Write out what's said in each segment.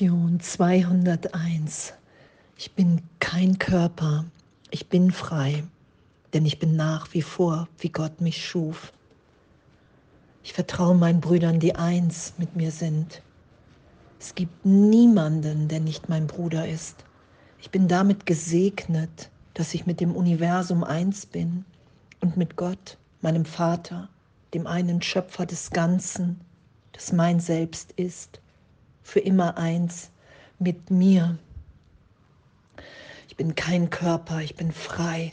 Lektion 201. Ich bin kein Körper, ich bin frei, denn ich bin nach wie vor, wie Gott mich schuf. Ich vertraue meinen Brüdern, die eins mit mir sind. Es gibt niemanden, der nicht mein Bruder ist. Ich bin damit gesegnet, dass ich mit dem Universum eins bin und mit Gott, meinem Vater, dem einen Schöpfer des Ganzen, das mein Selbst ist für immer eins mit mir. Ich bin kein Körper, ich bin frei,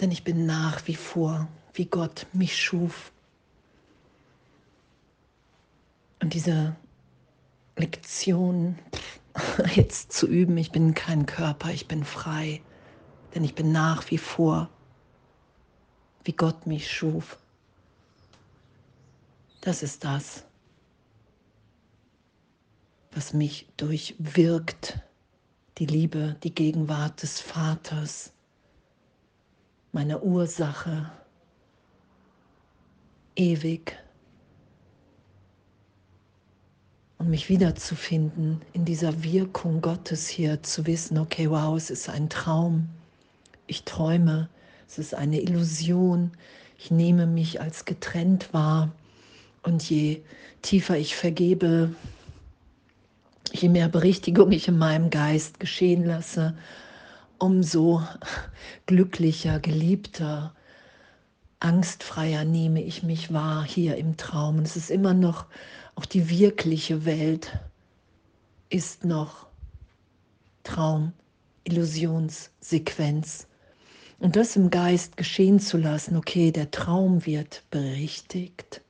denn ich bin nach wie vor, wie Gott mich schuf. Und diese Lektion jetzt zu üben, ich bin kein Körper, ich bin frei, denn ich bin nach wie vor, wie Gott mich schuf. Das ist das, was mich durchwirkt, die Liebe, die Gegenwart des Vaters, meine Ursache, ewig. Und mich wiederzufinden in dieser Wirkung Gottes hier, zu wissen, okay, wow, es ist ein Traum, ich träume, es ist eine Illusion, ich nehme mich als getrennt wahr. Und je tiefer ich vergebe, je mehr Berichtigung ich in meinem Geist geschehen lasse, umso glücklicher, geliebter, angstfreier nehme ich mich wahr hier im Traum. Und es ist immer noch, auch die wirkliche Welt ist noch Traum, Illusionssequenz. Und das im Geist geschehen zu lassen, okay, der Traum wird berichtigt.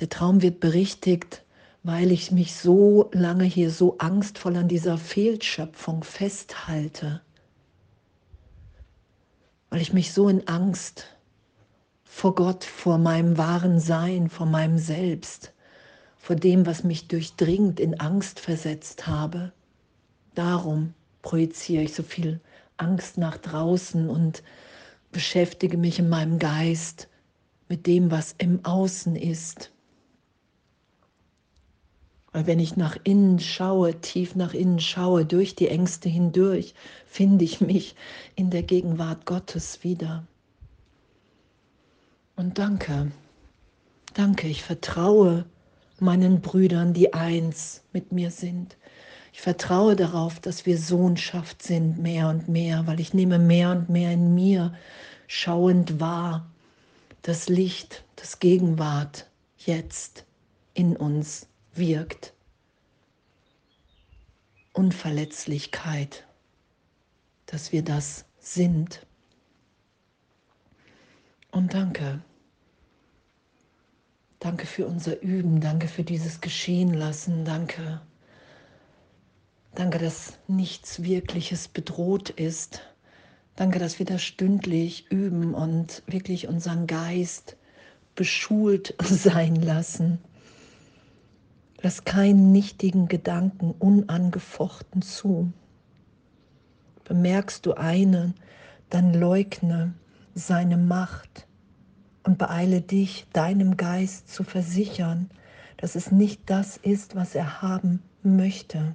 Der Traum wird berichtigt, weil ich mich so lange hier so angstvoll an dieser Fehlschöpfung festhalte, weil ich mich so in Angst vor Gott, vor meinem wahren Sein, vor meinem Selbst, vor dem, was mich durchdringt, in Angst versetzt habe. Darum projiziere ich so viel Angst nach draußen und beschäftige mich in meinem Geist mit dem, was im Außen ist. Weil wenn ich nach innen schaue, tief nach innen schaue, durch die Ängste hindurch, finde ich mich in der Gegenwart Gottes wieder. Und danke, danke, ich vertraue meinen Brüdern, die eins mit mir sind. Ich vertraue darauf, dass wir Sohnschaft sind, mehr und mehr, weil ich nehme mehr und mehr in mir schauend wahr, das Licht, das Gegenwart jetzt in uns wirkt. Unverletzlichkeit, dass wir das sind. Und danke. Danke für unser Üben, danke für dieses Geschehen lassen, danke. Danke, dass nichts Wirkliches bedroht ist. Danke, dass wir das stündlich üben und wirklich unseren Geist beschult sein lassen. Lass keinen nichtigen Gedanken unangefochten zu. Bemerkst du einen, dann leugne seine Macht und beeile dich, deinem Geist zu versichern, dass es nicht das ist, was er haben möchte.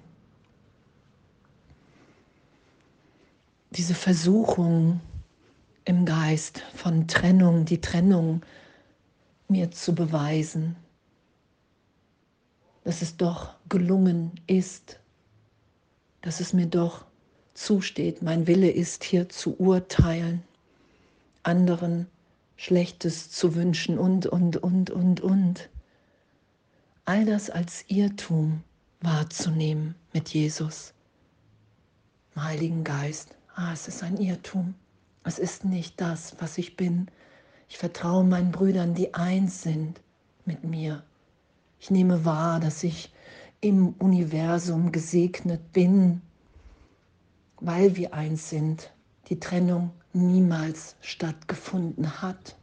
Diese Versuchung im Geist von Trennung, die Trennung mir zu beweisen, dass es doch gelungen ist, dass es mir doch zusteht, mein Wille ist hier zu urteilen, anderen Schlechtes zu wünschen und, und, und, und, und. All das als Irrtum wahrzunehmen mit Jesus, im Heiligen Geist. Ah, es ist ein Irrtum. Es ist nicht das, was ich bin. Ich vertraue meinen Brüdern, die eins sind mit mir. Ich nehme wahr, dass ich im Universum gesegnet bin, weil wir eins sind. Die Trennung niemals stattgefunden hat.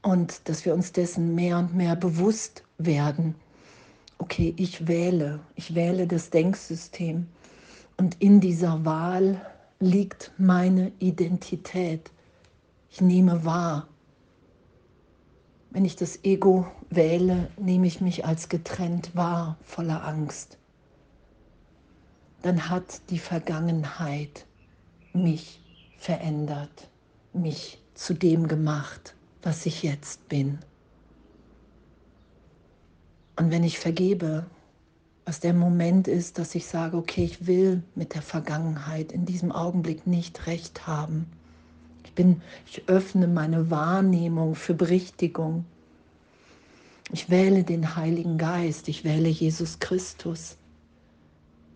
Und dass wir uns dessen mehr und mehr bewusst werden. Okay, ich wähle, ich wähle das Denksystem. Und in dieser Wahl liegt meine Identität. Ich nehme wahr, wenn ich das Ego wähle, nehme ich mich als getrennt wahr, voller Angst, dann hat die Vergangenheit mich verändert, mich zu dem gemacht, was ich jetzt bin. Und wenn ich vergebe, was der Moment ist, dass ich sage, okay, ich will mit der Vergangenheit in diesem Augenblick nicht recht haben. Ich bin, ich öffne meine Wahrnehmung für Berichtigung. Ich wähle den Heiligen Geist, ich wähle Jesus Christus.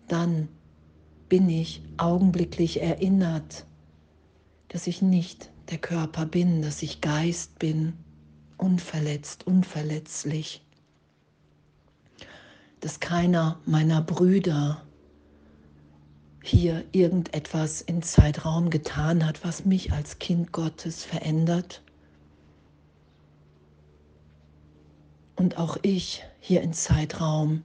Dann bin ich augenblicklich erinnert, dass ich nicht der Körper bin, dass ich Geist bin, unverletzt, unverletzlich, dass keiner meiner Brüder hier irgendetwas im Zeitraum getan hat, was mich als Kind Gottes verändert. Und auch ich hier im Zeitraum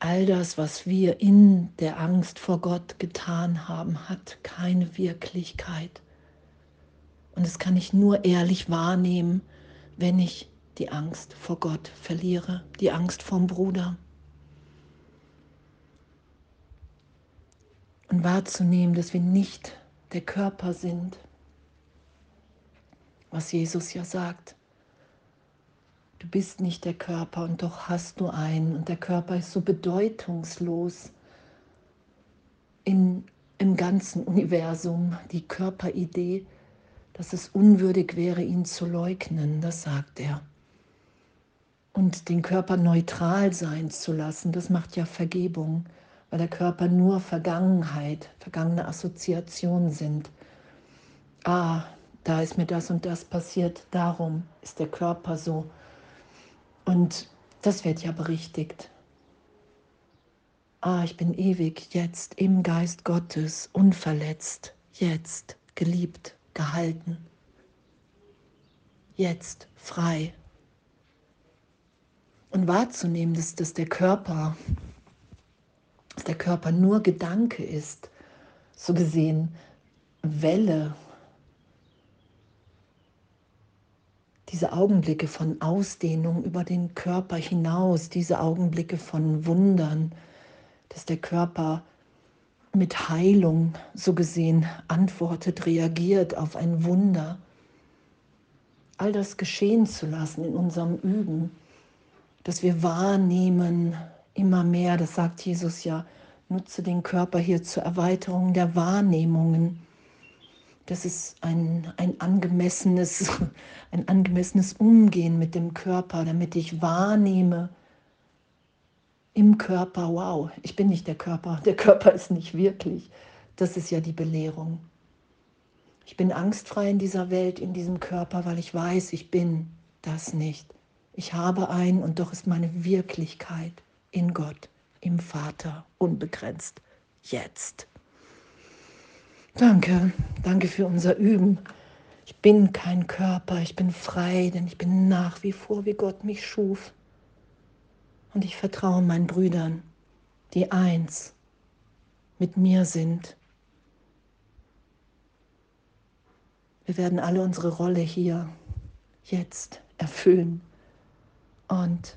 all das, was wir in der Angst vor Gott getan haben, hat keine Wirklichkeit. Und das kann ich nur ehrlich wahrnehmen, wenn ich die Angst vor Gott verliere, die Angst vom Bruder. Und wahrzunehmen, dass wir nicht der Körper sind, was Jesus ja sagt. Du bist nicht der Körper und doch hast du einen. Und der Körper ist so bedeutungslos in, im ganzen Universum, die Körperidee, dass es unwürdig wäre, ihn zu leugnen, das sagt er. Und den Körper neutral sein zu lassen, das macht ja Vergebung, weil der Körper nur Vergangenheit, vergangene Assoziationen sind. Ah, da ist mir das und das passiert, darum ist der Körper so und das wird ja berichtigt. Ah, ich bin ewig jetzt im Geist Gottes, unverletzt, jetzt geliebt, gehalten, jetzt frei. Und wahrzunehmen, dass, dass der Körper, dass der Körper nur Gedanke ist, so gesehen Welle diese Augenblicke von Ausdehnung über den Körper hinaus, diese Augenblicke von Wundern, dass der Körper mit Heilung so gesehen antwortet, reagiert auf ein Wunder. All das geschehen zu lassen in unserem Üben, dass wir wahrnehmen immer mehr, das sagt Jesus ja, nutze den Körper hier zur Erweiterung der Wahrnehmungen das ist ein, ein, angemessenes, ein angemessenes Umgehen mit dem Körper, damit ich wahrnehme im Körper, wow, ich bin nicht der Körper, der Körper ist nicht wirklich. Das ist ja die Belehrung. Ich bin angstfrei in dieser Welt, in diesem Körper, weil ich weiß, ich bin das nicht. Ich habe ein und doch ist meine Wirklichkeit in Gott, im Vater, unbegrenzt, jetzt. Danke, danke für unser Üben. Ich bin kein Körper, ich bin frei, denn ich bin nach wie vor, wie Gott mich schuf. Und ich vertraue meinen Brüdern, die eins mit mir sind. Wir werden alle unsere Rolle hier jetzt erfüllen. Und